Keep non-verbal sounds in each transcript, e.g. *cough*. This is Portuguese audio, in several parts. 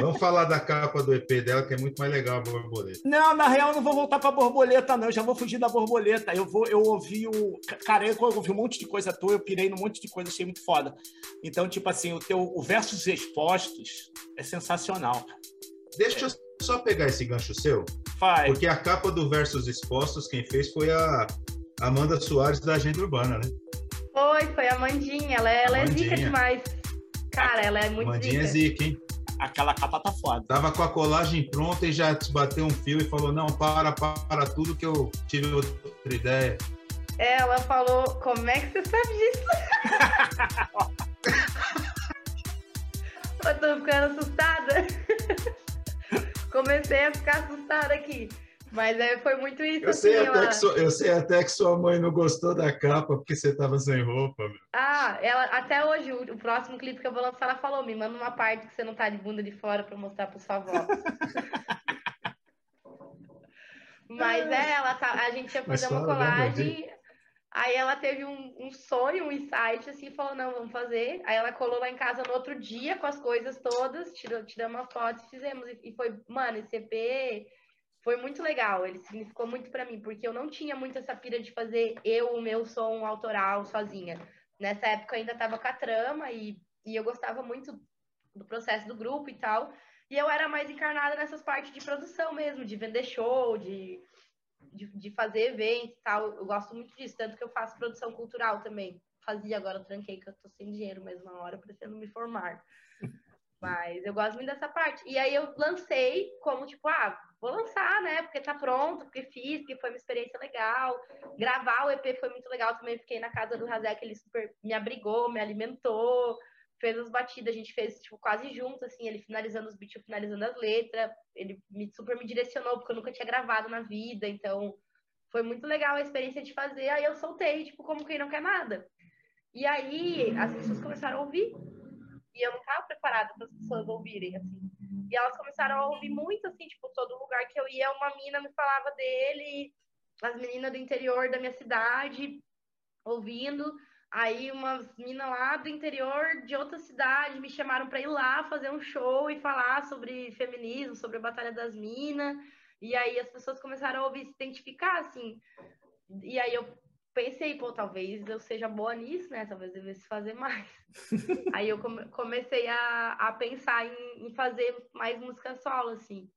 Vamos falar da capa do EP dela, que é muito mais legal a borboleta. Não, na real, eu não vou voltar pra borboleta, não. Eu já vou fugir da borboleta. Eu vou, eu ouvi o. Cara, eu ouvi um monte de coisa tua, eu pirei num monte de coisa, achei muito foda. Então, tipo assim, o teu o versos expostos é sensacional. Deixa eu só pegar esse gancho seu. Faz. Porque a capa do Versos Expostos, quem fez foi a Amanda Soares da Agenda Urbana, né? Foi, foi a Mandinha. Ela, é, ela é zica demais. Cara, ela é muito Mandinha zica. é zica, hein? Aquela capa tá foda. Tava com a colagem pronta e já te bateu um fio e falou: Não, para, para tudo que eu tive outra ideia. Ela falou: Como é que você sabe disso? *laughs* eu tô ficando assustada. *laughs* Comecei a ficar assustada aqui. Mas é, foi muito isso. Eu sei, assim, até ela... que sua, eu sei até que sua mãe não gostou da capa porque você tava sem roupa. Meu. Ah, ela, até hoje, o, o, próximo clipe que eu vou lançar, ela falou: me manda uma parte que você não tá de bunda de fora pra mostrar pra sua avó. *laughs* Mas é, ela tá, a gente ia fazer uma colagem. Aí ela teve um, um, sonho, um insight, assim, falou, não, vamos fazer. Aí ela colou lá em casa no outro dia com as coisas todas, tirou, tiramos uma foto e fizemos. E, e foi, mano, esse EP foi muito legal, ele significou muito para mim, porque eu não tinha muito essa pira de fazer eu o meu som autoral sozinha. Nessa época eu ainda tava com a trama e, e eu gostava muito do processo do grupo e tal. E eu era mais encarnada nessas partes de produção mesmo, de vender show, de, de, de fazer evento e tal. Eu gosto muito disso, tanto que eu faço produção cultural também. Fazia, agora eu tranquei que eu tô sem dinheiro mesmo na hora, pretendo me formar. *laughs* Mas eu gosto muito dessa parte. E aí eu lancei como, tipo, ah, vou lançar, né? Porque tá pronto, porque fiz, porque foi uma experiência legal. Gravar o EP foi muito legal também. Fiquei na casa do Razek, ele super me abrigou, me alimentou, fez as batidas, a gente fez, tipo, quase junto, assim, ele finalizando os beats, eu finalizando as letras. Ele me, super me direcionou, porque eu nunca tinha gravado na vida, então foi muito legal a experiência de fazer. Aí eu soltei, tipo, como quem não quer nada. E aí as pessoas começaram a ouvir e eu não estava preparada para as pessoas ouvirem, assim. E elas começaram a ouvir muito, assim, tipo, todo lugar que eu ia, uma mina me falava dele, as meninas do interior da minha cidade ouvindo. Aí umas minas lá do interior de outra cidade me chamaram para ir lá fazer um show e falar sobre feminismo, sobre a Batalha das Minas. E aí as pessoas começaram a ouvir, se identificar, assim. E aí eu pensei, pô, talvez eu seja boa nisso, né? Talvez eu devesse fazer mais. *laughs* Aí eu come comecei a, a pensar em, em, fazer mais música solo, assim.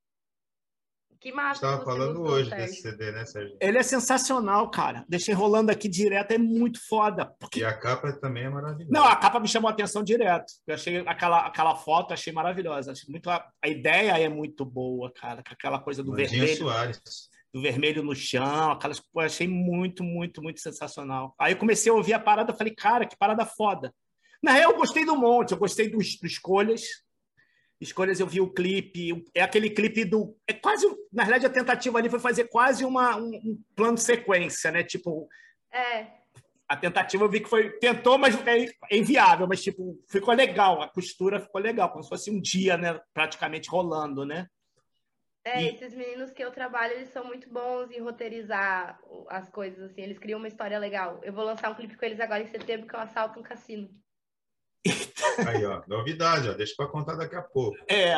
Que massa. Estava falando gostou, hoje Sérgio. desse CD, né, Sérgio? Ele é sensacional, cara. Deixei rolando aqui direto, é muito foda. Porque... E a capa também é maravilhosa. Não, a capa me chamou a atenção direto. Eu achei aquela, aquela foto, achei maravilhosa. Achei muito, a, a ideia é muito boa, cara. Com aquela coisa do Mandinha vermelho. Soares do vermelho no chão, aquelas eu achei muito, muito, muito sensacional. Aí eu comecei a ouvir a parada, falei, cara, que parada foda. Na real, eu gostei do monte, eu gostei dos, do Escolhas. Escolhas, eu vi o clipe, é aquele clipe do. É quase. Na verdade, a tentativa ali foi fazer quase uma, um, um plano de sequência, né? Tipo. É. A tentativa eu vi que foi. Tentou, mas é inviável, mas, tipo, ficou legal. A costura ficou legal, como se fosse um dia, né? Praticamente rolando, né? É, e... esses meninos que eu trabalho, eles são muito bons em roteirizar as coisas, assim, eles criam uma história legal. Eu vou lançar um clipe com eles agora em setembro, que eu assalto um cassino. *laughs* Aí, ó, novidade, ó, deixa pra contar daqui a pouco. É,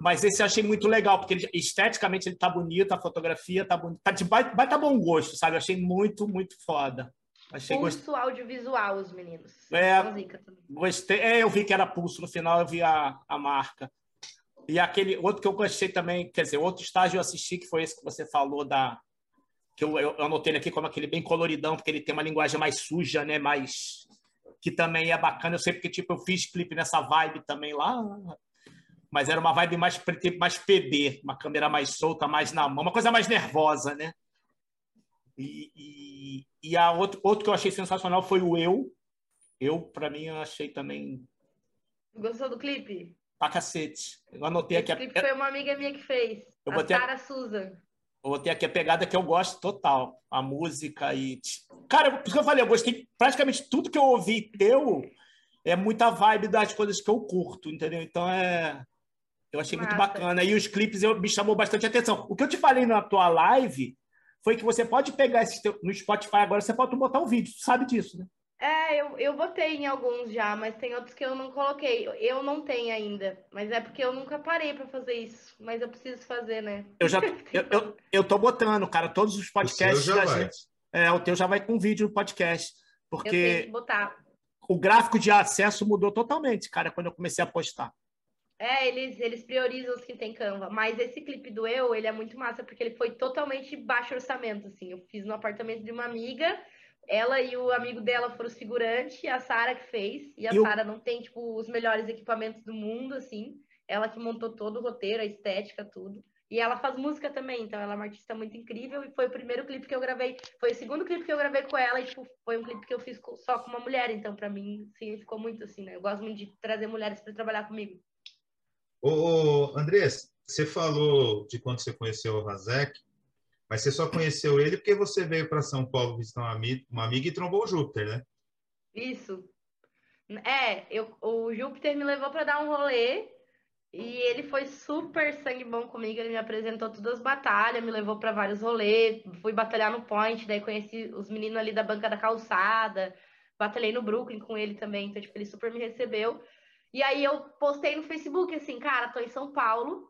mas esse eu achei muito legal, porque ele, esteticamente ele tá bonito, a fotografia tá bonita, tá de vai tá bom gosto, sabe? Eu achei muito, muito foda. Achei pulso gost... audiovisual, os meninos. É, gostei. É, eu vi que era pulso no final, eu vi a, a marca. E aquele outro que eu gostei também, quer dizer, outro estágio eu assisti, que foi esse que você falou da. Que eu, eu, anotei aqui como aquele bem coloridão, porque ele tem uma linguagem mais suja, né? Mais. Que também é bacana. Eu sei porque, tipo, eu fiz clipe nessa vibe também lá. Mas era uma vibe mais, mais PD, uma câmera mais solta, mais na mão, uma coisa mais nervosa, né? E, e, e a outro, outro que eu achei sensacional foi o Eu. Eu, para mim, eu achei também. Gostou do clipe? Pra cacete. Eu anotei Esse aqui. A... Foi uma amiga minha que fez. Eu a a... Susan. Eu botei aqui a pegada que eu gosto total. A música e. Cara, por isso que eu falei, eu gostei praticamente tudo que eu ouvi teu é muita vibe das coisas que eu curto, entendeu? Então é. Eu achei Massa. muito bacana. E os clipes eu, me chamou bastante atenção. O que eu te falei na tua live foi que você pode pegar esse teu, no Spotify agora, você pode botar um vídeo, tu sabe disso, né? É, eu, eu botei em alguns já, mas tem outros que eu não coloquei. Eu não tenho ainda, mas é porque eu nunca parei para fazer isso. Mas eu preciso fazer, né? Eu já *laughs* eu, eu, eu tô botando, cara, todos os podcasts. O já vai. Gente, é, o teu já vai com vídeo no podcast. Porque eu tenho que botar. o gráfico de acesso mudou totalmente, cara, quando eu comecei a postar. É, eles, eles priorizam os que tem Canva. Mas esse clipe do Eu, ele é muito massa, porque ele foi totalmente baixo orçamento, assim. Eu fiz no apartamento de uma amiga, ela e o amigo dela foram os figurantes, a Sara que fez. E a eu... Sara não tem, tipo, os melhores equipamentos do mundo, assim. Ela que montou todo o roteiro, a estética, tudo. E ela faz música também, então ela é uma artista muito incrível. E foi o primeiro clipe que eu gravei, foi o segundo clipe que eu gravei com ela, e tipo, foi um clipe que eu fiz só com uma mulher. Então, para mim, significou muito, assim, né? Eu gosto muito de trazer mulheres para trabalhar comigo. Ô, ô Andrés, você falou de quando você conheceu o Razek, mas você só conheceu ele porque você veio para São Paulo visitar uma amiga, uma amiga e trombou o Júpiter, né? Isso. É, eu, o Júpiter me levou para dar um rolê e ele foi super sangue bom comigo. Ele me apresentou todas as batalhas, me levou para vários rolês. Fui batalhar no Point, daí conheci os meninos ali da banca da calçada. Batalhei no Brooklyn com ele também, então tipo, ele super me recebeu. E aí eu postei no Facebook assim, cara, tô em São Paulo.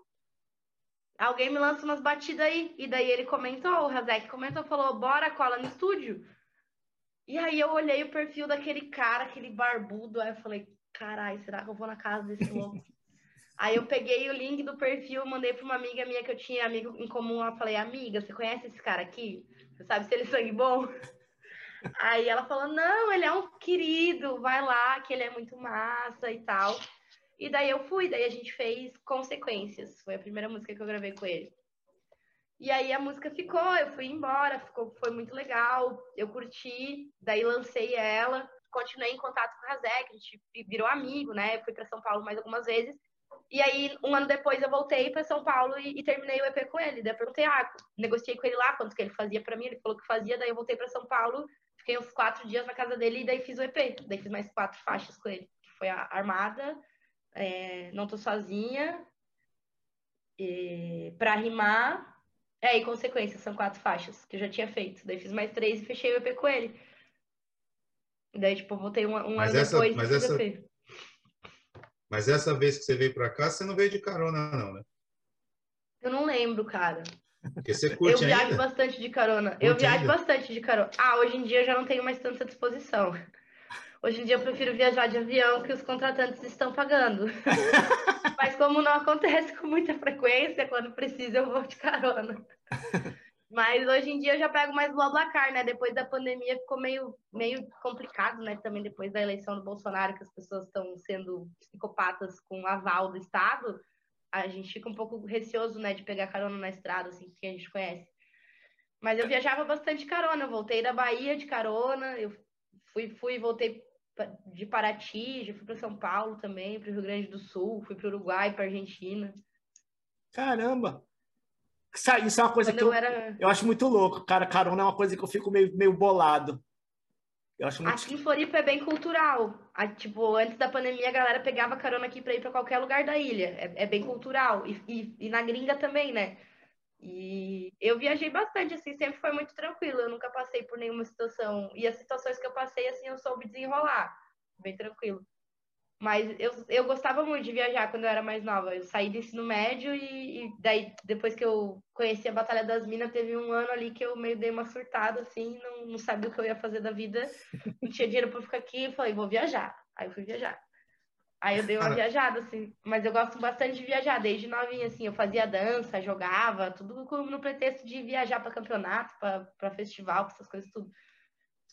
Alguém me lança umas batidas aí. E daí ele comentou, o Razek comentou, falou, bora, cola no estúdio. E aí eu olhei o perfil daquele cara, aquele barbudo, aí eu falei, carai, será que eu vou na casa desse louco? *laughs* aí eu peguei o link do perfil, mandei para uma amiga minha que eu tinha amigo em comum, eu falei, amiga, você conhece esse cara aqui? Você sabe se ele é sangue bom? *laughs* Aí ela falou: não, ele é um querido, vai lá, que ele é muito massa e tal. E daí eu fui, daí a gente fez Consequências, foi a primeira música que eu gravei com ele. E aí a música ficou, eu fui embora, ficou, foi muito legal, eu curti, daí lancei ela, continuei em contato com o Razek, a gente virou amigo, né? Eu fui para São Paulo mais algumas vezes. E aí, um ano depois, eu voltei para São Paulo e, e, terminei o EP com ele. Daí eu perguntei, ah, negociei com ele lá quanto que ele fazia para mim, ele falou que fazia, daí eu voltei para São Paulo Fiquei uns quatro dias na casa dele e daí fiz o EP. Daí fiz mais quatro faixas com ele. Que foi a Armada, é, Não Tô Sozinha, e, Pra Rimar. É, e Consequências, são quatro faixas que eu já tinha feito. Daí fiz mais três e fechei o EP com ele. Daí, tipo, voltei um, um ano essa, depois mas essa, Mas essa vez que você veio pra cá, você não veio de carona, não, né? Eu não lembro, cara. Porque você curte eu viajo ainda? bastante de carona. Curte eu viajo ainda? bastante de carona. Ah, hoje em dia eu já não tenho mais tanta disposição. Hoje em dia eu prefiro viajar de avião que os contratantes estão pagando. *laughs* Mas como não acontece com muita frequência, quando precisa eu vou de carona. Mas hoje em dia eu já pego mais BlaBlaCar, né? Depois da pandemia ficou meio, meio complicado, né? Também depois da eleição do Bolsonaro, que as pessoas estão sendo psicopatas com o aval do Estado a gente fica um pouco receoso, né, de pegar carona na estrada, assim, que a gente conhece. Mas eu viajava bastante carona, eu voltei da Bahia de carona, eu fui, fui voltei de Paraty, já fui para São Paulo também, para o Rio Grande do Sul, fui para o Uruguai, para Argentina. Caramba! Isso é uma coisa Quando que eu, eu, era... eu acho muito louco, cara. Carona é uma coisa que eu fico meio, meio bolado. Eu acho muito... Aqui em Floripa é bem cultural. A, tipo, antes da pandemia, a galera pegava carona aqui para ir para qualquer lugar da ilha. É, é bem cultural. E, e, e, na gringa também, né? E eu viajei bastante, assim, sempre foi muito tranquilo. Eu nunca passei por nenhuma situação. E as situações que eu passei, assim, eu soube desenrolar. Bem tranquilo. Mas eu, eu gostava muito de viajar quando eu era mais nova. Eu saí do ensino médio e, e, daí, depois que eu conheci a Batalha das Minas, teve um ano ali que eu meio dei uma surtada, assim, não, não sabia o que eu ia fazer da vida. *laughs* Não tinha dinheiro para ficar aqui, falei, vou viajar. Aí eu fui viajar. Aí eu dei uma viajada, assim. Mas eu gosto bastante de viajar, desde novinha, assim. Eu fazia dança, jogava, tudo no pretexto de viajar para campeonato, para festival, essas coisas, tudo.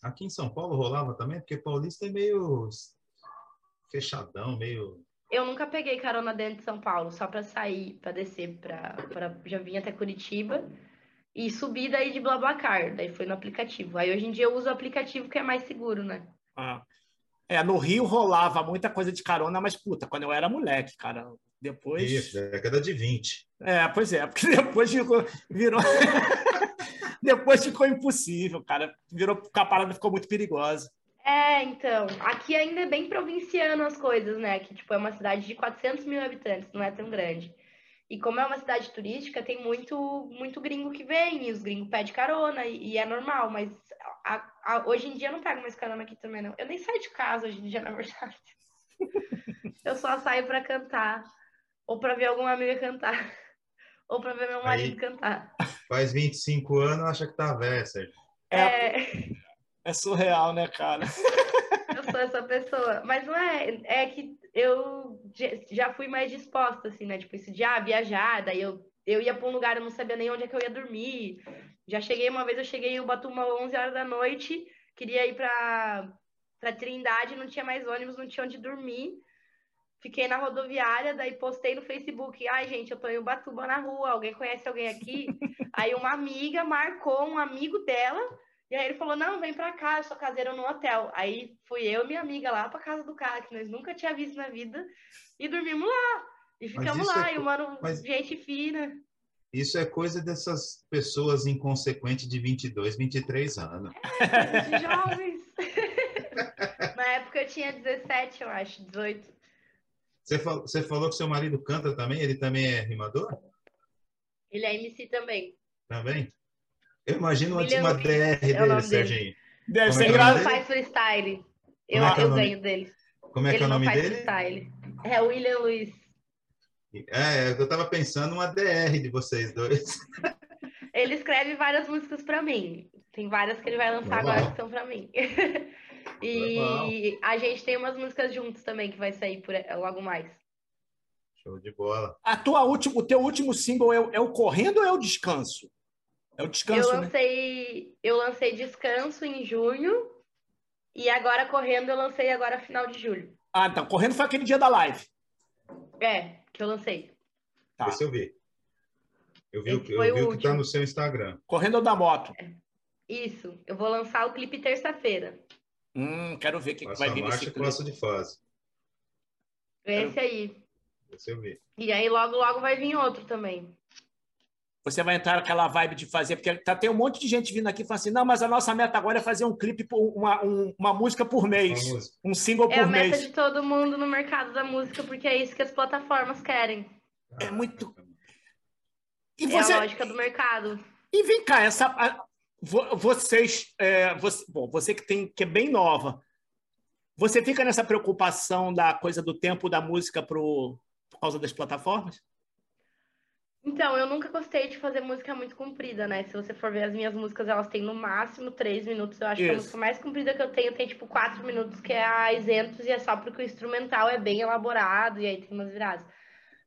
Aqui em São Paulo rolava também, porque paulista é meio fechadão, meio. Eu nunca peguei carona dentro de São Paulo, só para sair, para descer, para já vim até Curitiba e subi daí de Blablacar, daí foi no aplicativo. Aí hoje em dia eu uso o aplicativo que é mais seguro, né? Ah. É, no Rio rolava muita coisa de carona, mas puta, quando eu era moleque, cara, depois. Isso, década de 20. É, pois é, porque *laughs* depois ficou, virou. *laughs* depois ficou impossível, cara. Virou, a parada ficou muito perigosa. É, então, aqui ainda é bem provinciano as coisas, né? Que, tipo, é uma cidade de 400 mil habitantes, não é tão grande. E como é uma cidade turística, tem muito, muito gringo que vem, e os gringos pedem carona, e, e é normal, mas a, hoje em dia eu não pego mais carona aqui também, não. Eu nem saio de casa hoje em dia, *laughs* na verdade. eu só saio para cantar. Ou para ver alguma amiga cantar. *laughs* Ou para ver meu marido Aí, cantar. Faz 25 anos, acha que tá velho, Sérgio. É, é... *laughs* é surreal, né, cara? eu sou essa pessoa. Mas não é. É que eu já fui mais disposta, assim, né? Tipo, isso de ah, viajar, daí eu, eu ia para um lugar, eu não sabia nem onde é que eu ia dormir. Já cheguei, uma vez eu cheguei em Ubatuba 11 horas da noite, queria ir para para Trindade, não tinha mais ônibus, não tinha onde dormir. Fiquei na rodoviária, daí postei no Facebook, ai gente, eu tô em Ubatuba na rua, alguém conhece alguém aqui? *laughs* aí uma amiga marcou um amigo dela, e aí ele falou, não, vem pra cá, eu sou caseiro no hotel. Aí fui eu e minha amiga lá pra casa do cara, que nós nunca tinha visto na vida, e dormimos lá. E ficamos lá, é... e o mano, Mas... gente fina. Isso é coisa dessas pessoas inconsequentes de 22, 23 anos. É, jovens. *laughs* Na época eu tinha 17, eu acho, 18. Você falou, você falou que seu marido canta também? Ele também é rimador? Ele é MC também. Também? Eu imagino William uma DR é dele, Serginho. Deve ser engraçado. Ele faz freestyle. Eu, é, é eu ganho dele. Como é que ele é o nome dele? Freestyle. É William Luiz. É, eu tava pensando uma DR de vocês dois. *laughs* Ele escreve várias músicas para mim. Tem várias que ele vai lançar Normal. agora que são para mim. *laughs* e Normal. a gente tem umas músicas juntos também que vai sair por logo mais. Show de bola. A tua última, o teu último single é, é, o Correndo ou é o Descanso? É o Descanso, eu né? lancei, né? Eu lancei Descanso em junho e agora Correndo eu lancei agora final de julho. Ah, então. Correndo foi aquele dia da live. É, que eu lancei. Tá. Esse eu vi. Eu vi, eu vi o, o que está no seu Instagram. Correndo da moto. É. Isso. Eu vou lançar o clipe terça-feira. Hum, quero ver o que, que vai vir nesse clipe. de fase. Esse aí. Esse eu vi. E aí logo, logo vai vir outro também. Você vai entrar naquela vibe de fazer, porque tá, tem um monte de gente vindo aqui e falando assim, não, mas a nossa meta agora é fazer um clipe, uma, um, uma música por mês, música. um single é por mês. É a meta de todo mundo no mercado da música, porque é isso que as plataformas querem. É muito... E você... É a lógica do mercado. E vem cá, essa, vocês, é, você, bom, você que tem que é bem nova, você fica nessa preocupação da coisa do tempo da música pro, por causa das plataformas? Então, eu nunca gostei de fazer música muito comprida, né? Se você for ver as minhas músicas, elas têm no máximo três minutos. Eu acho Isso. que a música mais comprida que eu tenho tem tipo quatro minutos, que é a Isentos, e é só porque o instrumental é bem elaborado e aí tem umas viradas.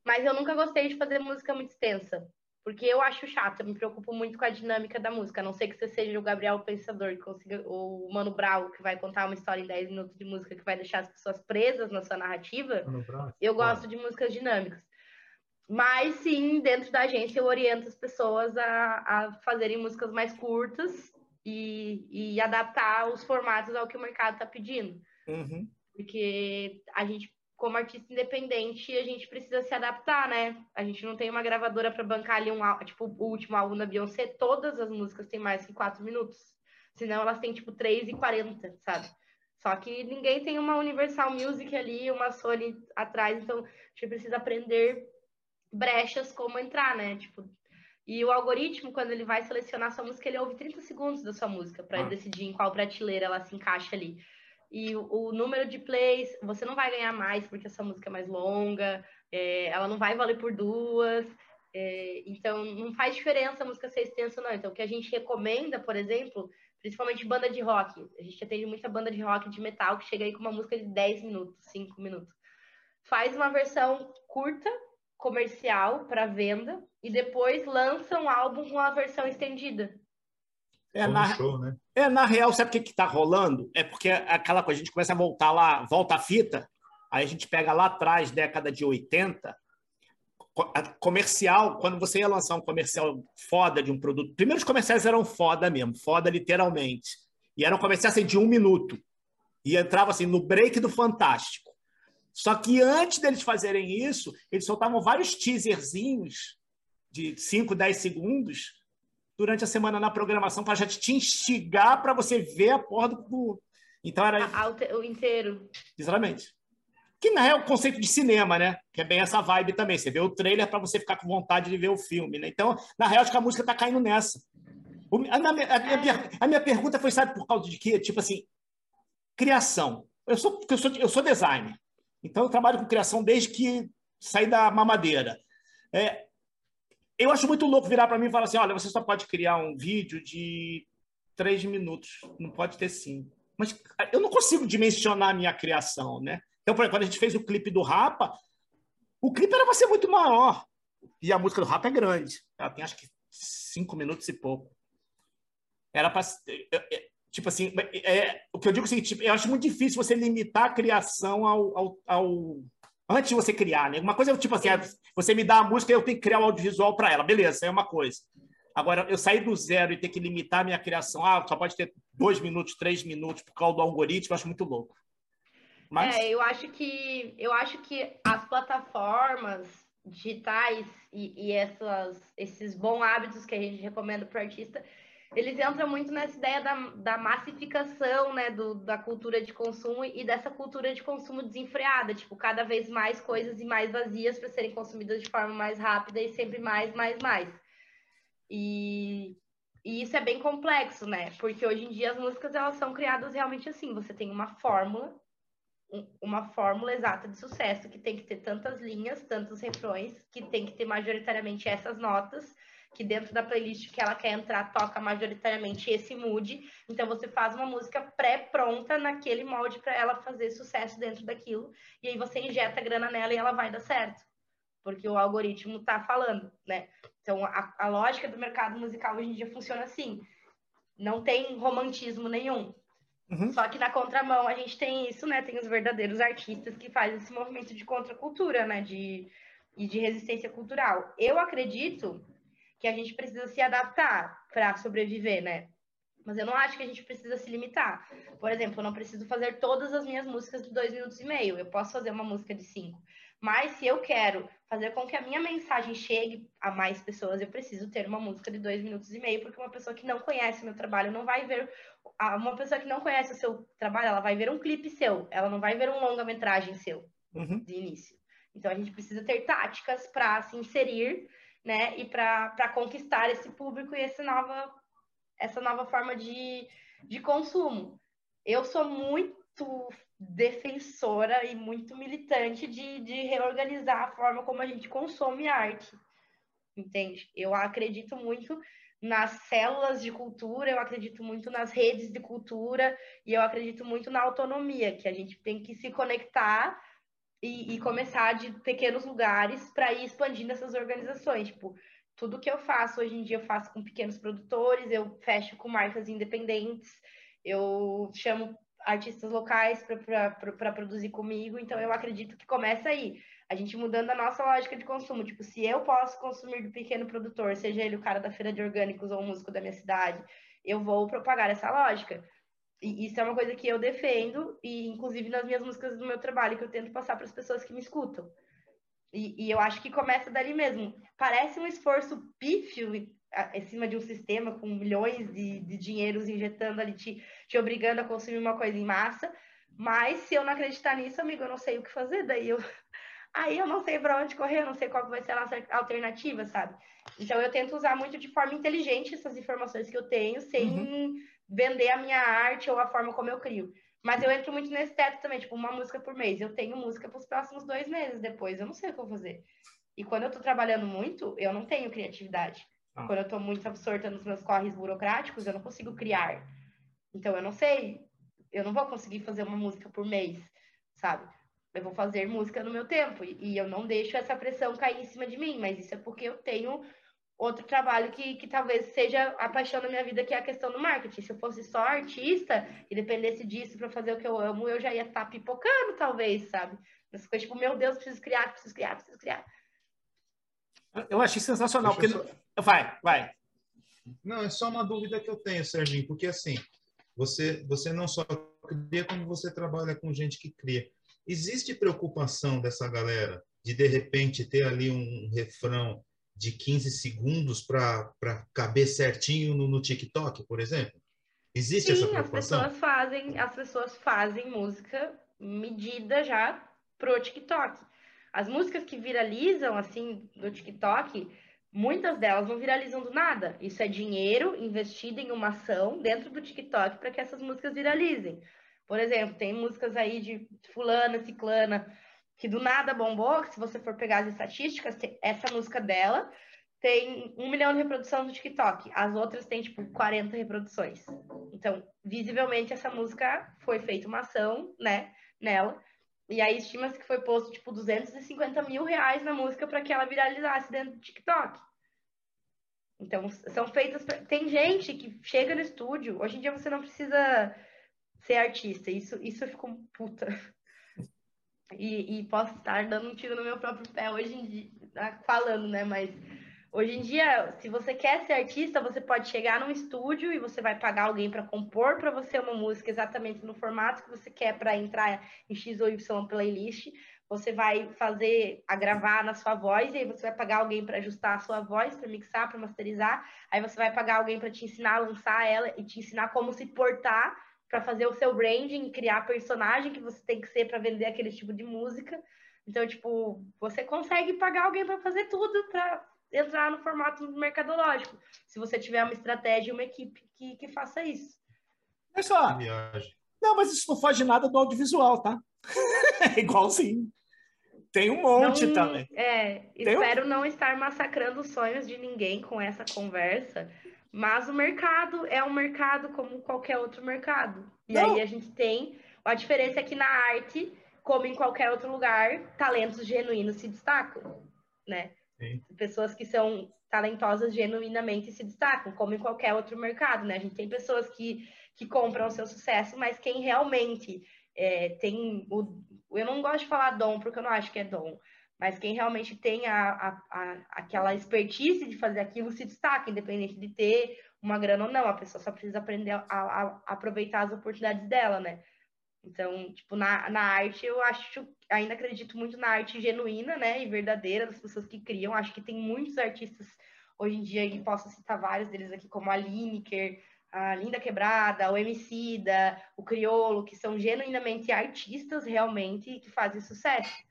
Mas eu nunca gostei de fazer música muito extensa, porque eu acho chato, eu me preocupo muito com a dinâmica da música. A não ser que você seja o Gabriel Pensador, que consiga, ou o Mano Brau, que vai contar uma história em 10 minutos de música que vai deixar as pessoas presas na sua narrativa. eu gosto de músicas dinâmicas. Mas sim, dentro da agência eu oriento as pessoas a, a fazerem músicas mais curtas e, e, adaptar os formatos ao que o mercado está pedindo. Uhum. Porque a gente, como artista independente, a gente precisa se adaptar, né? A gente não tem uma gravadora para bancar ali um tipo o último álbum da Beyoncé, todas as músicas têm mais que quatro minutos. Senão elas têm tipo 3 e 40, sabe? Só que ninguém tem uma Universal Music ali, uma Sony atrás, então a gente precisa aprender brechas como entrar, né? Tipo, e o algoritmo, quando ele vai selecionar sua música, ele ouve 30 segundos da sua música para ah. decidir em qual prateleira ela se encaixa ali. E o, o, número de plays, você não vai ganhar mais porque a sua música é mais longa, é, ela não vai valer por duas. É, então, não faz diferença a música ser extensa, não. Então, o que a gente recomenda, por exemplo, principalmente banda de rock, a gente atende muita banda de rock de metal que chega aí com uma música de 10 minutos, 5 minutos. Faz uma versão curta comercial para venda e depois lança um álbum com a versão estendida. É na, show, né? é, na real, sabe o que está rolando? É porque aquela coisa, a gente começa a voltar lá, volta a fita, aí a gente pega lá atrás, década de 80, comercial, quando você ia lançar um comercial foda de um produto, primeiro os comerciais eram foda mesmo, foda literalmente, e eram comerciais assim, de um minuto, e entrava assim no break do Fantástico. Só que antes deles fazerem isso, eles soltavam vários teaserzinhos de 5, 10 segundos durante a semana na programação para já te instigar para você ver a porra do. Então era. o inteiro. Exatamente. Que não é o conceito de cinema, né? Que é bem essa vibe também. Você vê o trailer para você ficar com vontade de ver o filme, né? Então, na real, acho que a música está caindo nessa. A minha, a, minha, a minha, pergunta foi, sabe, por causa de quê? Tipo assim, criação. Eu sou, eu sou, eu sou designer. Então, eu trabalho com criação desde que saí da mamadeira. É, eu acho muito louco virar para mim e falar assim: olha, você só pode criar um vídeo de três minutos, não pode ter cinco. Mas eu não consigo dimensionar a minha criação, né? Então, por exemplo, quando a gente fez o clipe do Rapa, o clipe era para ser muito maior. E a música do Rapa é grande. Ela tem acho que cinco minutos e pouco. Era para. Tipo assim, é, o que eu digo é o seguinte: eu acho muito difícil você limitar a criação ao, ao, ao antes de você criar, né? Uma coisa é tipo assim, é, você me dá a música e eu tenho que criar o um audiovisual para ela. Beleza, é uma coisa. Agora, eu sair do zero e ter que limitar a minha criação, ah, só pode ter dois minutos, três minutos por causa do algoritmo, eu acho muito louco. Mas... É, eu acho que eu acho que as plataformas digitais e, e essas, esses bons hábitos que a gente recomenda para o artista, eles entram muito nessa ideia da, da massificação, né, do, da cultura de consumo e dessa cultura de consumo desenfreada, tipo, cada vez mais coisas e mais vazias para serem consumidas de forma mais rápida e sempre mais, mais, mais. E, e isso é bem complexo, né? Porque hoje em dia as músicas elas são criadas realmente assim, você tem uma fórmula, uma fórmula exata de sucesso que tem que ter tantas linhas, tantos refrões, que tem que ter majoritariamente essas notas que dentro da playlist que ela quer entrar toca majoritariamente esse mood. Então você faz uma música pré-pronta naquele molde para ela fazer sucesso dentro daquilo. E aí você injeta grana nela e ela vai dar certo. Porque o algoritmo tá falando, né? Então a, a lógica do mercado musical hoje em dia funciona assim. Não tem romantismo nenhum. Uhum. Só que na contramão a gente tem isso, né? Tem os verdadeiros artistas que fazem esse movimento de contracultura, né? De, e de resistência cultural. Eu acredito que a gente precisa se adaptar para sobreviver, né? Mas eu não acho que a gente precisa se limitar. Por exemplo, eu não preciso fazer todas as minhas músicas de dois minutos e meio. Eu posso fazer uma música de cinco. Mas se eu quero fazer com que a minha mensagem chegue a mais pessoas, eu preciso ter uma música de dois minutos e meio, porque uma pessoa que não conhece o meu trabalho não vai ver. Uma pessoa que não conhece o seu trabalho, ela vai ver um clipe seu, ela não vai ver um longa-metragem seu uhum. de início. Então a gente precisa ter táticas para se inserir né? E para conquistar esse público e essa nova, essa nova forma de, de consumo. Eu sou muito defensora e muito militante de, de reorganizar a forma como a gente consome arte, entende? Eu acredito muito nas células de cultura, eu acredito muito nas redes de cultura e eu acredito muito na autonomia, que a gente tem que se conectar e, e começar de pequenos lugares para ir expandindo essas organizações. Tipo, tudo que eu faço hoje em dia eu faço com pequenos produtores, eu fecho com marcas independentes, eu chamo artistas locais para produzir comigo, então eu acredito que começa aí. A gente mudando a nossa lógica de consumo. Tipo, se eu posso consumir do pequeno produtor, seja ele o cara da feira de orgânicos ou o músico da minha cidade, eu vou propagar essa lógica. E isso é uma coisa que eu defendo, e inclusive nas minhas músicas do meu trabalho, que eu tento passar para as pessoas que me escutam. E, e, eu acho que começa dali mesmo. Parece um esforço pífio em cima de um sistema com milhões de, de dinheiros injetando ali, te, te obrigando a consumir uma coisa em massa. Mas se eu não acreditar nisso, amigo, eu não sei o que fazer. Daí eu, *laughs* aí eu não sei para onde correr, eu não sei qual vai ser a nossa alternativa, sabe? Então eu tento usar muito de forma inteligente essas informações que eu tenho, sem uhum vender a minha arte ou a forma como eu crio. Mas eu entro muito nesse teto também, tipo, uma música por mês. Eu tenho música para os próximos dois meses depois, eu não sei o que eu vou fazer. E quando eu estou trabalhando muito, eu não tenho criatividade. Ah. Quando eu estou muito absorta nos meus corres burocráticos, eu não consigo criar. Então, eu não sei, eu não vou conseguir fazer uma música por mês, sabe? Eu vou fazer música no meu tempo e, e eu não deixo essa pressão cair em cima de mim, mas isso é porque eu tenho outro trabalho que, que talvez seja a paixão da minha vida, que é a questão do marketing. Se eu fosse só artista e dependesse disso para fazer o que eu amo, eu já ia estar tá pipocando, talvez, sabe? Mas foi tipo, meu Deus, preciso criar, preciso criar, preciso criar. Eu achei sensacional, Deixa porque. Só... Vai, vai. Não, é só uma dúvida que eu tenho, Serginho, porque assim, você, você não só cria, como você trabalha com gente que cria. Existe preocupação dessa galera de, de repente, ter ali um refrão de 15 segundos para caber certinho no, no, TikTok, por exemplo? Existe Sim, essa preocupação? as pessoas fazem, as pessoas fazem música medida já pro TikTok. As músicas que viralizam assim no TikTok, muitas delas não viralizam do nada. Isso é dinheiro investido em uma ação dentro do TikTok para que essas músicas viralizem. Por exemplo, tem músicas aí de fulana, ciclana, que do nada bombou, que se você for pegar as estatísticas, essa música dela tem um milhão de reproduções no TikTok, as outras têm, tipo, 40 reproduções. Então, visivelmente, essa música foi feita uma ação, né, nela, e aí estima-se que foi posto, tipo, 250 mil reais na música para que ela viralizasse dentro do TikTok. Então, são feitas. Pra... Tem gente que chega no estúdio. Hoje em dia você não precisa ser artista. Isso, isso eu fico puta. E, e posso estar dando um tiro no meu próprio pé hoje em dia, falando, né? Mas Hoje em dia, se você quer ser artista, você pode chegar num estúdio e você vai pagar alguém para compor para você uma música exatamente no formato que você quer para entrar em X ou Y playlist. Você vai fazer a gravar na sua voz e aí você vai pagar alguém para ajustar a sua voz, para mixar, para masterizar. Aí você vai pagar alguém para te ensinar a lançar ela e te ensinar como se portar para fazer o seu branding, criar personagem que você tem que ser para vender aquele tipo de música. Então, tipo, você consegue pagar alguém para fazer tudo para entrar no formato mercadológico, se você tiver uma estratégia e uma equipe que, que faça isso. É só. Não, mas isso não foge nada do audiovisual, tá? *laughs* é igualzinho. Tem um monte não, também. É, Tem espero um... não estar massacrando os sonhos de ninguém com essa conversa, mas o mercado é um mercado como qualquer outro mercado. E não. aí a gente tem. A diferença é que na arte, como em qualquer outro lugar, talentos genuínos se destacam, né? Sim. Pessoas que são talentosas genuinamente se destacam, como em qualquer outro mercado, né? A gente tem pessoas que, que compram o seu sucesso, mas quem realmente é, tem o. Eu não gosto de falar dom, porque eu não acho que é dom, mas quem realmente tem a, a, a, aquela expertise de fazer aquilo se destaca, independente de ter uma grana ou não. A pessoa só precisa aprender a, a aproveitar as oportunidades dela, né? Então, tipo, na, na arte, eu acho, ainda acredito muito na arte genuína, né, e verdadeira das pessoas que criam. Acho que tem muitos artistas hoje em dia, e posso citar vários deles aqui, como a Lineker, a Linda Quebrada, o Emicida, o Criolo, que são genuinamente artistas, realmente, que fazem sucesso.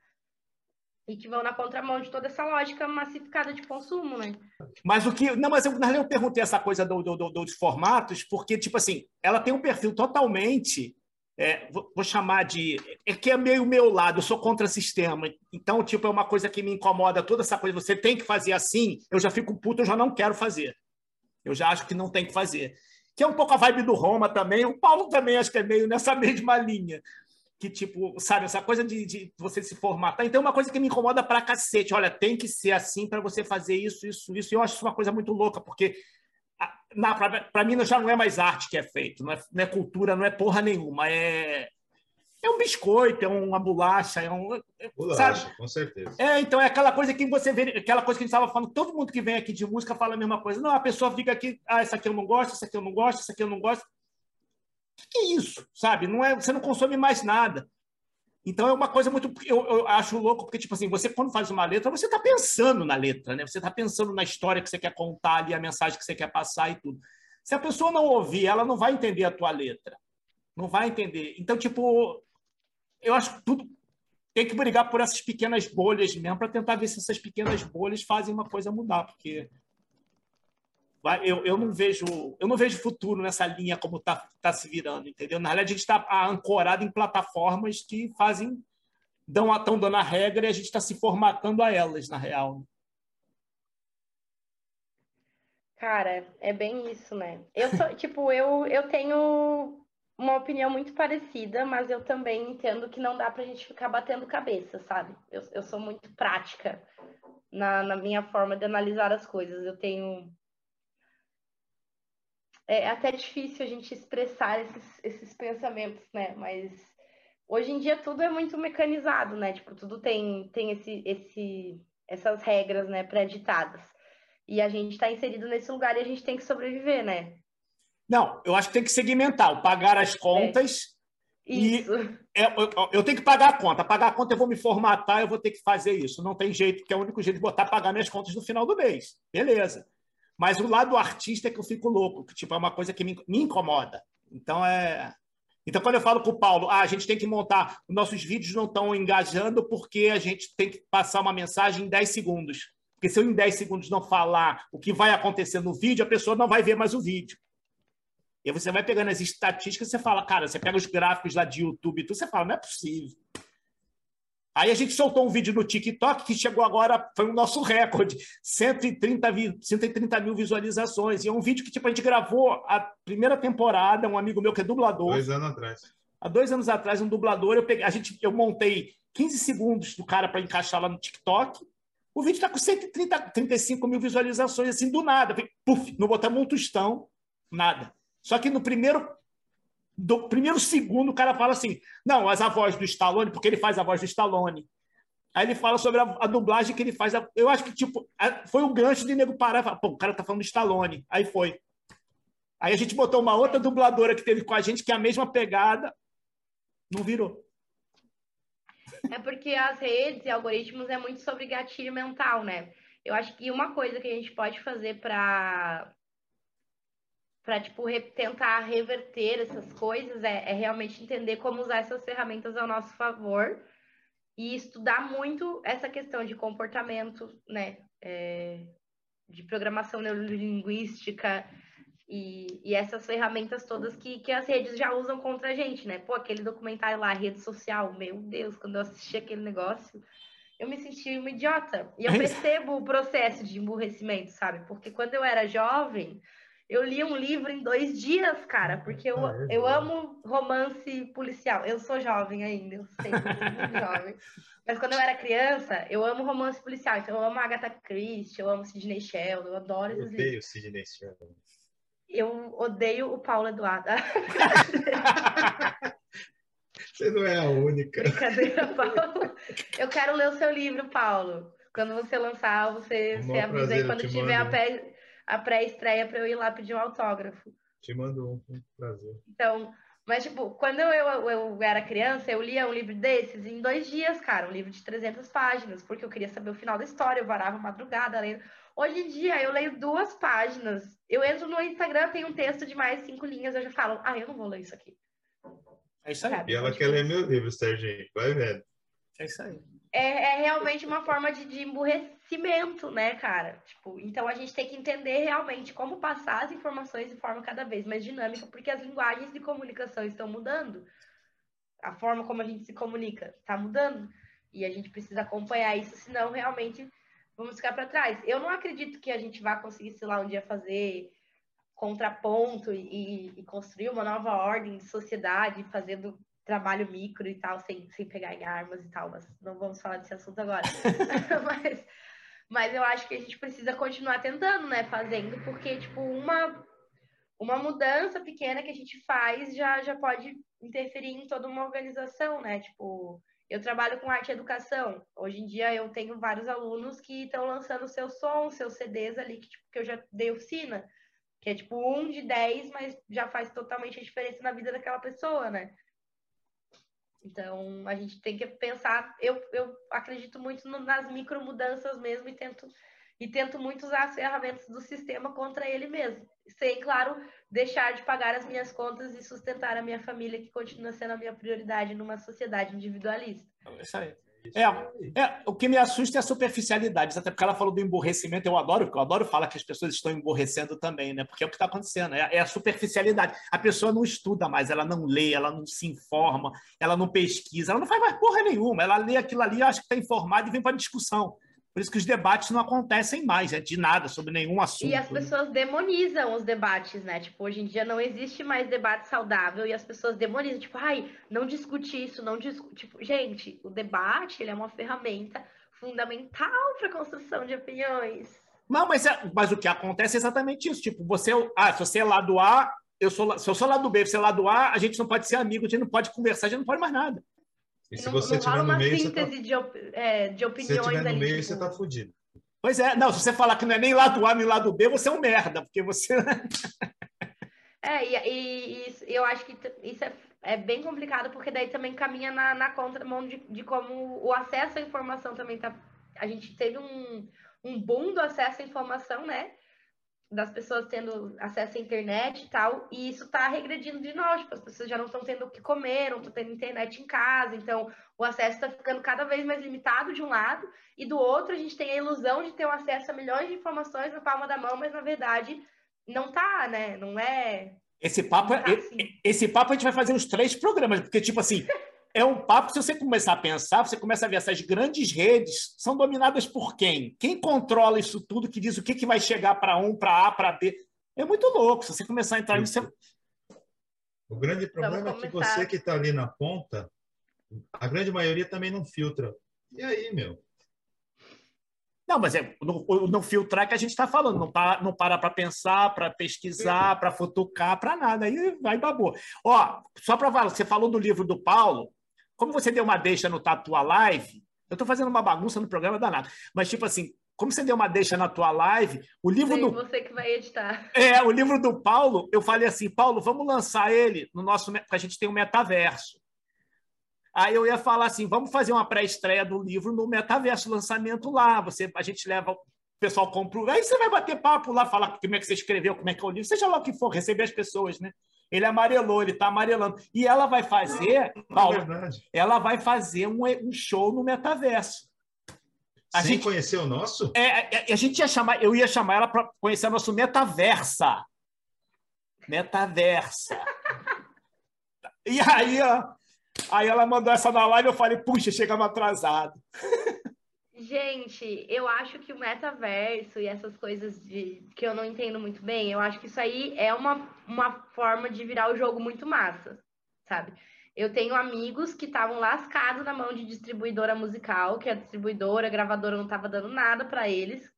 E que vão na contramão de toda essa lógica massificada de consumo, né? Mas o que. Não, mas eu, na eu perguntei essa coisa do, do, do, dos formatos, porque, tipo assim, ela tem um perfil totalmente é, vou, vou, chamar de. É que é meio meu lado, eu sou contra sistema. Então, tipo, é uma coisa que me incomoda toda essa coisa. Você tem que fazer assim, eu já fico puto, eu já não quero fazer. Eu já acho que não tem que fazer. Que é um pouco a vibe do Roma também. O Paulo também acho que é meio nessa *laughs* mesma linha. Que, tipo, sabe, essa coisa de, de você se formatar. Então, é uma coisa que me incomoda pra cacete. Olha, tem que ser assim para você fazer isso, isso, isso. E eu acho isso uma coisa muito louca, porque para mim já não é mais arte que é feito, não é, não é, cultura, não é porra nenhuma, é é um biscoito, é uma bolacha, é um é, bolacha, sabe? com certeza. É, então é aquela coisa que você vê, aquela coisa que a gente estava falando, todo mundo que vem aqui de música fala a mesma coisa. Não, a pessoa fica aqui, ah, essa aqui eu não gosto, essa aqui eu não gosto, essa aqui eu não gosto. Que é isso, sabe? Não é, você não consome mais nada. Então é uma coisa muito. Eu, eu, acho louco, porque, tipo assim, você, quando faz uma letra, você está pensando na letra, né? Você está pensando na história que você quer contar ali, a mensagem que você quer passar e tudo. Se a pessoa não ouvir, ela não vai entender a tua letra. Não vai entender. Então, tipo, eu acho que tudo tem que brigar por essas pequenas bolhas mesmo, para tentar ver se essas pequenas bolhas fazem uma coisa mudar, porque eu, eu não vejo eu não vejo futuro nessa linha como está tá se virando, entendeu? Na realidade, a gente está ancorado em plataformas que fazem dão estão dando a regra e a gente está se formatando a elas, na real. Cara, é bem isso, né? Eu sou, *laughs* tipo, eu, eu tenho uma opinião muito parecida, mas eu também entendo que não dá pra gente ficar batendo cabeça, sabe? Eu, eu sou muito prática na, na minha forma de analisar as coisas. Eu tenho é até difícil a gente expressar esses, esses pensamentos, né? Mas hoje em dia tudo é muito mecanizado, né? Tipo, tudo tem, tem esse, esse, essas regras, né, pré-ditadas. E a gente está inserido nesse lugar e a gente tem que sobreviver, né? Não, eu acho que tem que segmentar, pagar as contas. É. E é, eu, eu, tenho que pagar a conta. Pagar a conta, eu vou me formatar, eu vou ter que fazer isso. Não tem jeito, que é o único jeito de botar pagar minhas contas no final do mês. Beleza. Mas o lado artista é que eu fico louco, que tipo, é uma coisa que me, me incomoda. Então é. Então, quando eu falo com o Paulo, ah, a gente tem que montar, os nossos vídeos não estão engajando porque a gente tem que passar uma mensagem em 10 segundos. Porque se eu em 10 segundos não falar o que vai acontecer no vídeo, a pessoa não vai ver mais o vídeo. E você vai pegando as estatísticas, você fala, cara, você pega os gráficos lá de YouTube tudo, você fala, não é possível. Aí a gente soltou um vídeo no TikTok que chegou agora, foi o nosso recorde, 130, 130 mil visualizações. E é um vídeo que tipo, a gente gravou a primeira temporada, um amigo meu que é dublador. Dois anos atrás. Há dois anos atrás, um dublador, eu, peguei, a gente, eu montei 15 segundos do cara para encaixar lá no TikTok. O vídeo está com 130, 35 mil visualizações, assim, do nada. Puf, não botamos um tostão, nada. Só que no primeiro do primeiro segundo o cara fala assim: não, mas a voz do Stallone, porque ele faz a voz do Stallone. Aí ele fala sobre a, a dublagem que ele faz. Eu acho que tipo foi um gancho de nego parar e falar, pô, o cara tá falando do Stallone. Aí foi. Aí a gente botou uma outra dubladora que teve com a gente, que é a mesma pegada, não virou. É porque as redes e algoritmos é muito sobre gatilho mental, né? Eu acho que uma coisa que a gente pode fazer para para tipo re tentar reverter essas coisas é, é, realmente entender como usar essas ferramentas ao nosso favor e estudar muito essa questão de comportamento, né, é, de programação neurolinguística e, e, essas ferramentas todas que, que as redes já usam contra a gente, né? Pô, aquele documentário lá, rede social, meu Deus, quando eu assisti aquele negócio, eu me senti uma idiota. E eu percebo o processo de emburrecimento, sabe? Porque quando eu era jovem, eu li um livro em dois dias, cara, porque eu, ah, é eu amo romance policial. Eu sou jovem ainda, eu sei, eu sou muito jovem. Mas quando eu era criança, eu amo romance policial. Então eu amo Agatha Christie, eu amo Sidney Sheldon, eu adoro esses livros. Eu odeio Sidney Sheldon. Eu odeio o Paulo Eduardo. *laughs* Você não é a única. Brincadeira, *laughs* Paulo. Eu quero ler o seu livro, Paulo. Quando você lançar, você, você avisa aí quando tiver a pé a pré-estreia para eu ir lá pedir um autógrafo. Te mando um, um prazer. Então, mas, tipo, quando eu, eu, era criança, eu lia um livro desses em dois dias, cara, um livro de 300 páginas, porque eu queria saber o final da história, eu varava madrugada lendo. Hoje em dia, eu leio duas páginas. Eu entro no Instagram, tem um texto de mais cinco linhas, eu já falo, ah, eu não vou ler isso aqui. É isso aí. E ela quer ler meu livro, Serginho. Vai vendo. É isso aí. É, é realmente uma forma de, de emburrecer cimento, né, cara? Tipo, então a gente tem que entender realmente como passar as informações de forma cada vez mais dinâmica, porque as linguagens de comunicação estão mudando. A forma como a gente se comunica está mudando e a gente precisa acompanhar isso, senão realmente vamos ficar para trás. Eu não acredito que a gente vá conseguir, sei lá, um dia fazer contraponto e, e, construir uma nova ordem de sociedade, fazendo trabalho micro e tal, sem, sem pegar em armas e tal, mas não vamos falar desse assunto agora. *laughs* mas, mas eu acho que a gente precisa continuar tentando, né? Fazendo, porque, tipo, uma, uma mudança pequena que a gente faz já, já pode interferir em toda uma organização, né? Tipo, eu trabalho com arte e educação. Hoje em dia eu tenho vários alunos que estão lançando seus sons, seus CDs ali, que, tipo, que eu já dei oficina. Que é tipo um de dez, mas já faz totalmente a diferença na vida daquela pessoa, né? Então, a gente tem que pensar. Eu, eu acredito muito no, nas micro mudanças mesmo e tento, e tento muito usar as ferramentas do sistema contra ele mesmo. Sem, claro, deixar de pagar as minhas contas e sustentar a minha família, que continua sendo a minha prioridade numa sociedade individualista. É isso aí. É, é, o que me assusta é a superficialidade, até porque ela falou do emborrecimento, eu adoro, eu adoro falar que as pessoas estão emborrecendo também, né? Porque é o que está acontecendo, é, é, a superficialidade. A pessoa não estuda mais, ela não lê, ela não se informa, ela não pesquisa, ela não faz mais porra nenhuma, ela lê aquilo ali, acha que está informada e vem para discussão. Por isso que os debates não acontecem mais, é de nada, sobre nenhum assunto. E as pessoas demonizam os debates, né? Tipo, hoje em dia não existe mais debate saudável e as pessoas demonizam, tipo, ai, não discute isso, não discute. Tipo, gente, o debate ele é uma ferramenta fundamental para a construção de opiniões. Não, mas, é, mas o que acontece é exatamente isso. Tipo, você, ah, se você é lado A, eu sou, se eu sou lado B, você é lado A, a gente não pode ser amigo, a gente não pode conversar, a gente não pode mais nada. E se você estiver no meio. Você tá... de, op... é, de opiniões. Se você estiver no meio, tipo... você tá fudido. Pois é, não, se você falar que não é nem lado A nem lado B, você é um merda, porque você. é, e, e, eu acho que isso é, é, bem complicado, porque daí também caminha na, na contramão de, de como o acesso à informação também tá. A gente teve um, um boom do acesso à informação, né? Das pessoas tendo acesso à internet e tal, e isso está regredindo de novo, tipo, as pessoas já não estão tendo o que comer, não estão tendo internet em casa, então o acesso está ficando cada vez mais limitado de um lado, e do outro a gente tem a ilusão de ter um acesso a milhões de informações na palma da mão, mas na verdade não tá, né? Não é. Esse papo, tá assim. esse papo a gente vai fazer uns três programas, porque, tipo assim, é um papo, se você começar a pensar, você começa a ver essas grandes redes são dominadas por quem? Quem controla isso tudo, que diz o que, que vai chegar para um, para A, para B? É muito louco. Se você começar a entrar nisso. O grande problema é que você que está ali na ponta, a grande maioria também não filtra. E aí, meu? Não, mas é no, no filtrar que a gente está falando, não, para não para para pensar, para pesquisar, para futucar, para nada. Aí vai babou. Ó, só para falar, você falou do livro do Paulo, como você deu uma deixa no Tatua Live, eu estou fazendo uma bagunça no programa danado, mas tipo assim, como você deu uma deixa na tua live, o livro Sim, do você que vai editar. É, o livro do Paulo, eu falei assim, Paulo, vamos lançar ele no nosso, a gente tem um metaverso. Aí eu ia falar assim, vamos fazer uma pré-estreia do livro no metaverso, lançamento lá. Você, a gente leva o pessoal compra, aí você vai bater papo lá, falar como é que você escreveu, como é que é o livro, seja lá o que for, receber as pessoas, né? Ele amarelou, ele está amarelando. E ela vai fazer, é Paulo, ela vai fazer um, um show no metaverso. A Sem gente, conhecer o nosso? É, é, a gente ia chamar, eu ia chamar ela para conhecer o nosso metaversa. Metaversa. e aí, ó, aí ela mandou essa na live, eu falei, puxa, chegamos atrasado. Gente, eu acho que o metaverso e essas coisas de, que eu não entendo muito bem, eu acho que isso aí é uma, uma forma de virar o jogo muito massa, sabe? Eu tenho amigos que estavam lascados na mão de distribuidora musical, que a distribuidora, a gravadora não estava dando nada para eles,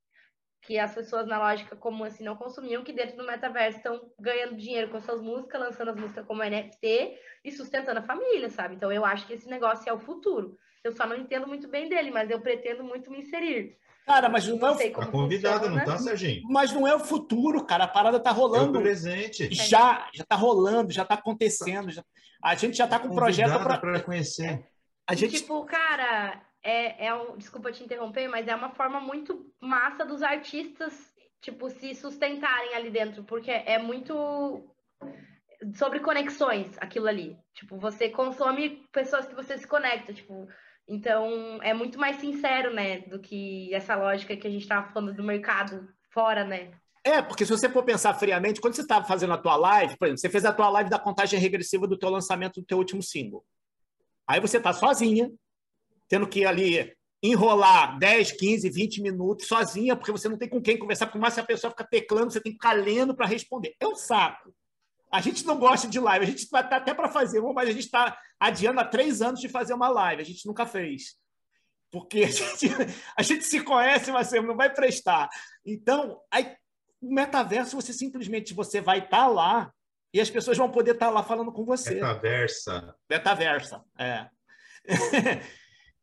que as pessoas na lógica comum assim não consumiam, que dentro do metaverso estão ganhando dinheiro com suas músicas, lançando as músicas como NFT e sustentando a família, sabe? Então eu acho que esse negócio é o futuro. Eu só não entendo muito bem dele, mas eu pretendo muito me inserir. Cara, mas não, não é o... Tá convidado, não tá, Serginho? Mas não é o futuro, cara. A parada tá rolando. É o presente. Já, já tá rolando, já tá acontecendo. Já... A gente já tá com um projeto para conhecer. A gente... Tipo, cara, é, é um... desculpa te interromper, mas é uma forma muito massa dos artistas, tipo, se sustentarem ali dentro, porque é muito sobre conexões aquilo ali. Tipo, você consome pessoas que você se conecta, tipo, então, é muito mais sincero, né, do que essa lógica que a gente estava falando do mercado fora, né? É, porque se você for pensar friamente, quando você estava fazendo a tua live, por exemplo, você fez a tua live da contagem regressiva do teu lançamento do teu último single. Aí você está sozinha, tendo que ali enrolar 10, 15, 20 minutos sozinha, porque você não tem com quem conversar, por mais que a pessoa fica teclando, você tem que ficar lendo para responder. É um saco. A gente não gosta de live, a gente vai até para fazer uma, mas a gente está adiando há três anos de fazer uma live, a gente nunca fez. Porque a *laughs* gente, a gente se conhece, mas não vai prestar. Então, aí, o metaverso, você simplesmente você vai estar tá lá e as pessoas vão poder estar tá lá falando com você. Metaversa. Metaversa, é. *laughs*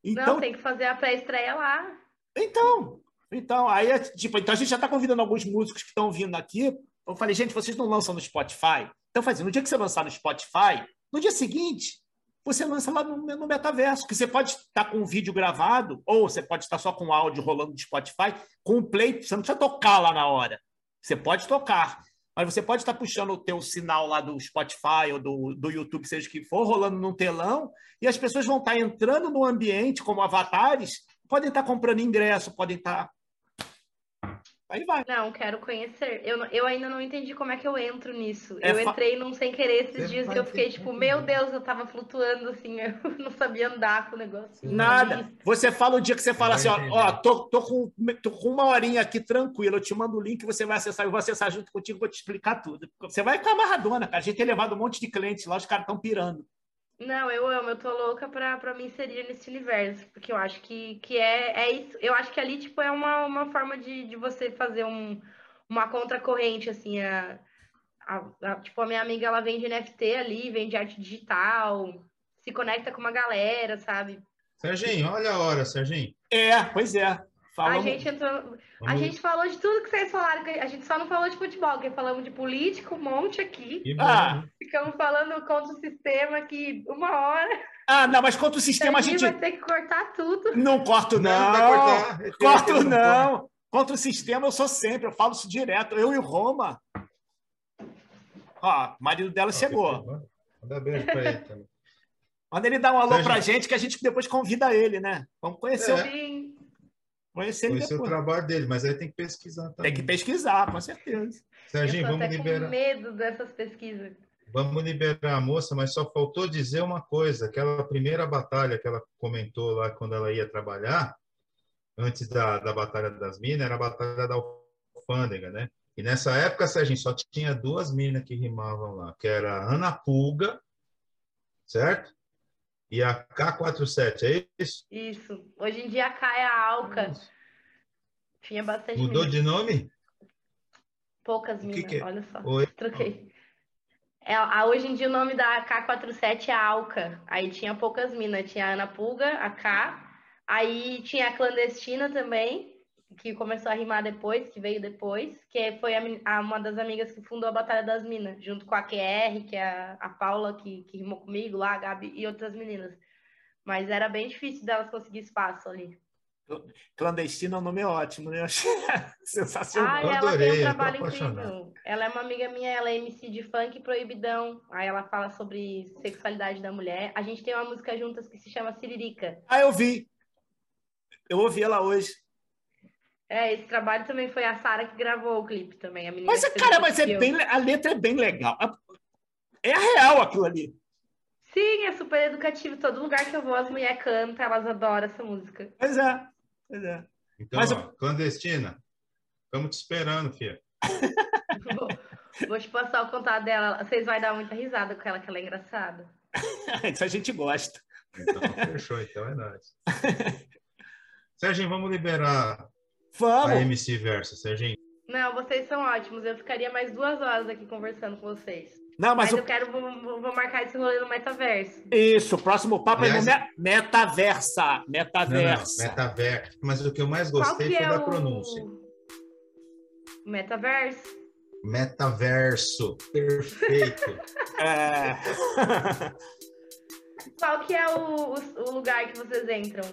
então, não, tem que fazer a pré-estreia lá. Então, então, aí, tipo, então a gente já está convidando alguns músicos que estão vindo aqui eu falei, gente, vocês não lançam no Spotify? Então, fazendo, no dia que você lançar no Spotify, no dia seguinte, você lança lá no, no metaverso, que você pode estar com um vídeo gravado, ou você pode estar só com áudio rolando do Spotify, com o play, você não precisa tocar lá na hora. Você pode tocar, mas você pode estar puxando o teu sinal lá do Spotify ou do, do YouTube, seja o que for, rolando num telão, e as pessoas vão estar entrando no ambiente como avatares, podem estar comprando ingresso, podem estar Aí vai. Não, quero conhecer. Eu, eu ainda não entendi como é que eu entro nisso. É eu entrei num sem querer esses dias e eu fiquei tipo, meu Deus, eu tava flutuando assim, *laughs* eu não sabia andar com o negócio. Nada. Você fala o dia que você fala assim, ó, ó tô, tô, com, tô com uma horinha aqui tranquilo, eu te mando o link, você vai acessar, eu vou acessar junto contigo, vou te explicar tudo. Você vai ficar amarradona, cara. A gente tem levado um monte de clientes lá, os caras estão pirando. Não, eu amo, eu tô louca pra, pra me inserir nesse universo, porque eu acho que, que é, é isso. Eu acho que ali, tipo, é uma, uma forma de, de você fazer um, uma contracorrente, assim, a, a, a, tipo, a minha amiga, ela vende NFT ali, vende arte digital, se conecta com uma galera, sabe? Serginho, olha a hora, Serginho. É, pois é. Falamos... A gente entrou... A gente falou de tudo que vocês falaram, a gente só não falou de futebol, porque falamos de político, um monte aqui. Ah. Ficamos falando contra o sistema aqui uma hora. Ah, não, mas contra o sistema a gente. vai ter que cortar tudo. Não corto, não. não corto, não. Contra o sistema eu sou sempre, eu falo isso direto. Eu e Roma. Ó, o marido dela chegou. Manda beijo pra ele também. Manda ele dar um alô Sérgio... pra gente que a gente depois convida ele, né? Vamos conhecer é. o... Conhecer, conhecer o trabalho dele, mas aí tem que pesquisar também. Tem que pesquisar, com certeza. Serginho, vamos liberar. Com medo dessas pesquisas. Vamos liberar a moça, mas só faltou dizer uma coisa: aquela primeira batalha que ela comentou lá quando ela ia trabalhar, antes da, da Batalha das Minas, era a Batalha da Alfândega, né? E nessa época, Serginho, só tinha duas minas que rimavam lá, que era a Ana Pulga, certo? E a K47, é isso? Isso. Hoje em dia a K é a Alca. Tinha bastante Mudou mina. de nome? Poucas minas, que que é? olha só. Oi? Troquei. É, a, hoje em dia o nome da K47 é Alca. Aí tinha poucas minas. Tinha a Ana Pulga, a K. Aí tinha a Clandestina também que começou a rimar depois, que veio depois, que foi a, a, uma das amigas que fundou a Batalha das Minas, junto com a QR, que é a, a Paula, que, que rimou comigo lá, a Gabi e outras meninas. Mas era bem difícil delas conseguir espaço ali. Clandestina é um nome ótimo, né? *laughs* Eu achei sensacional. Ah, ela adorei, tem um trabalho incrível. Ela é uma amiga minha, ela é MC de funk proibidão. Aí ela fala sobre sexualidade da mulher. A gente tem uma música juntas que se chama Siririca. Ah, eu vi. Eu ouvi ela hoje. É, esse trabalho também foi a Sara que gravou o clipe também. A menina mas, cara, mas é bem, a letra é bem legal. É real aquilo ali. Sim, é super educativo. Todo lugar que eu vou, as mulheres cantam, elas adoram essa música. Pois é, pois é. Então, mas, ó, clandestina, estamos te esperando, filha. *laughs* vou, vou, te passar o contato dela. Vocês vão dar muita risada com ela, que ela é engraçada. *laughs* Isso a gente gosta. Então, fechou, então é nóis. *laughs* Serginho, vamos liberar Vamos. A MC Versa, Serginho. Não, vocês são ótimos. Eu ficaria mais duas horas aqui conversando com vocês. Não, mas, mas o... eu quero, vou, vou, marcar esse rolê no metaverso. Isso, o próximo papo Aliás, é no metaversa. Metaversa. Não, não, metaverso. Mas o que eu mais gostei foi é da o... pronúncia. Metaverso. Metaverso. Perfeito. *laughs* é. *laughs* Qual que é o, o, o lugar que vocês entram?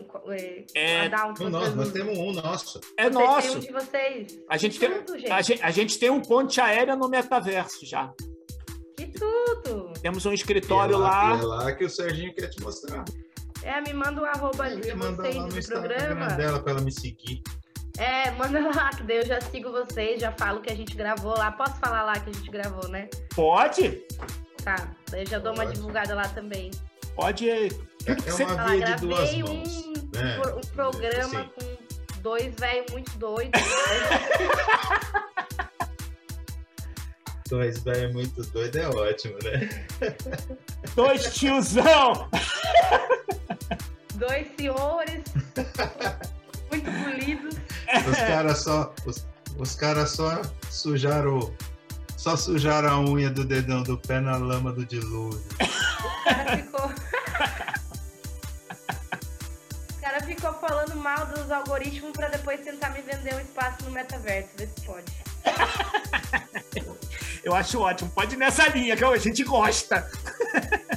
É, Down, o nosso, nós temos um nosso. É vocês nosso. um de vocês. A gente, tudo, tem, gente. A, gente, a gente tem um ponte aérea no metaverso já. Que tudo! Temos um escritório é lá. lá. É lá que o Serginho quer te mostrar. É, me manda o um arroba ali de vocês lá no do programa. dela para ela me seguir. É, manda *laughs* lá, que daí eu já sigo vocês, já falo que a gente gravou lá. Posso falar lá que a gente gravou, né? Pode? Tá, daí eu já dou Pode. uma divulgada lá também. Pode. É, é uma via de duas mãos. Um, né? um programa com dois velhos muito doidos. *laughs* dois velhos muito doidos é ótimo, né? *laughs* Dois tiozão! *laughs* Dois senhores muito polidos. Os caras só, os, os cara só sujaram só sujaram a unha do dedão do pé na lama do dilúvio. O cara ficou. o cara ficou falando mal dos algoritmos para depois tentar me vender um espaço no metaverso. Vê se pode. *laughs* Eu acho ótimo. Pode ir nessa linha que a gente gosta.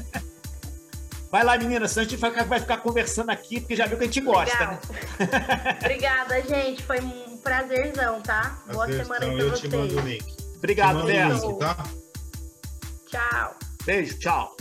*laughs* Vai lá, menina, senão a gente vai ficar conversando aqui, porque já viu que a gente gosta, Legal. né? Obrigada, gente. Foi um prazerzão, tá? Boa semana aí pra vocês. Obrigado, Beijo. Tá? Tchau. Beijo, tchau.